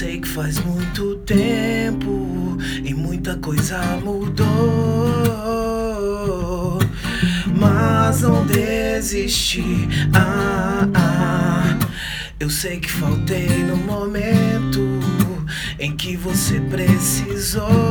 sei que faz muito tempo e muita coisa mudou. Mas não desisti. Ah, ah. Eu sei que faltei no momento em que você precisou.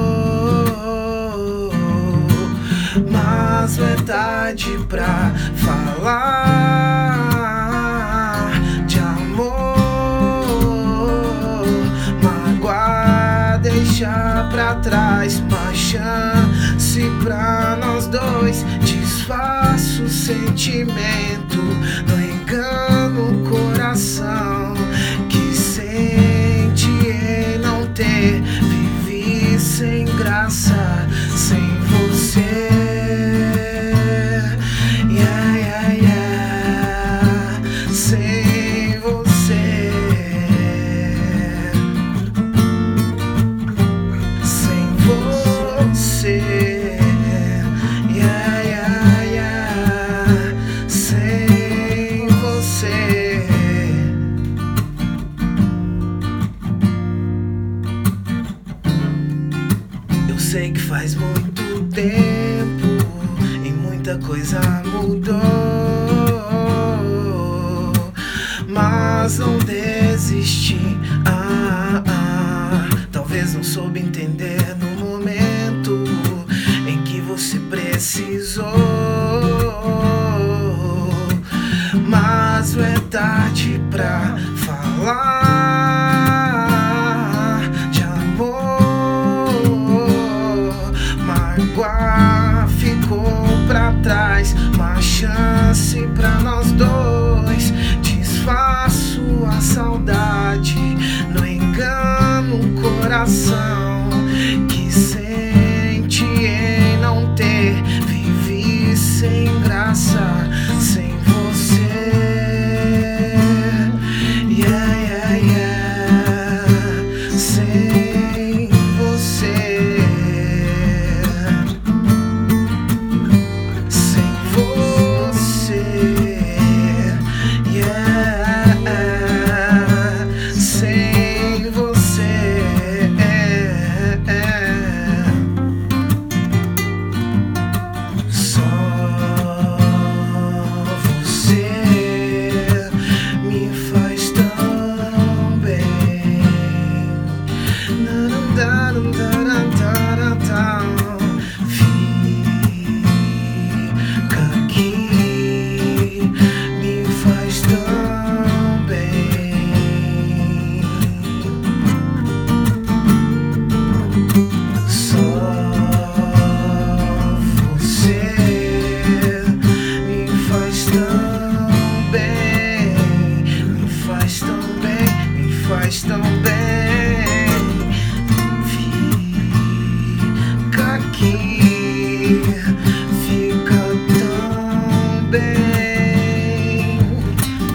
Gucci man. Sei que faz muito tempo e muita coisa mudou, mas não desisti. Ah, ah, talvez não soube entender no momento em que você precisou, mas não é tarde pra Mágoa ficou pra trás, uma chance pra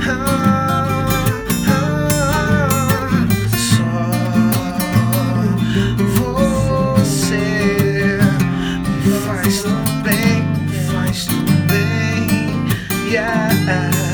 Ah, ah, ah, faz tão bem, faz tão bem, yeah.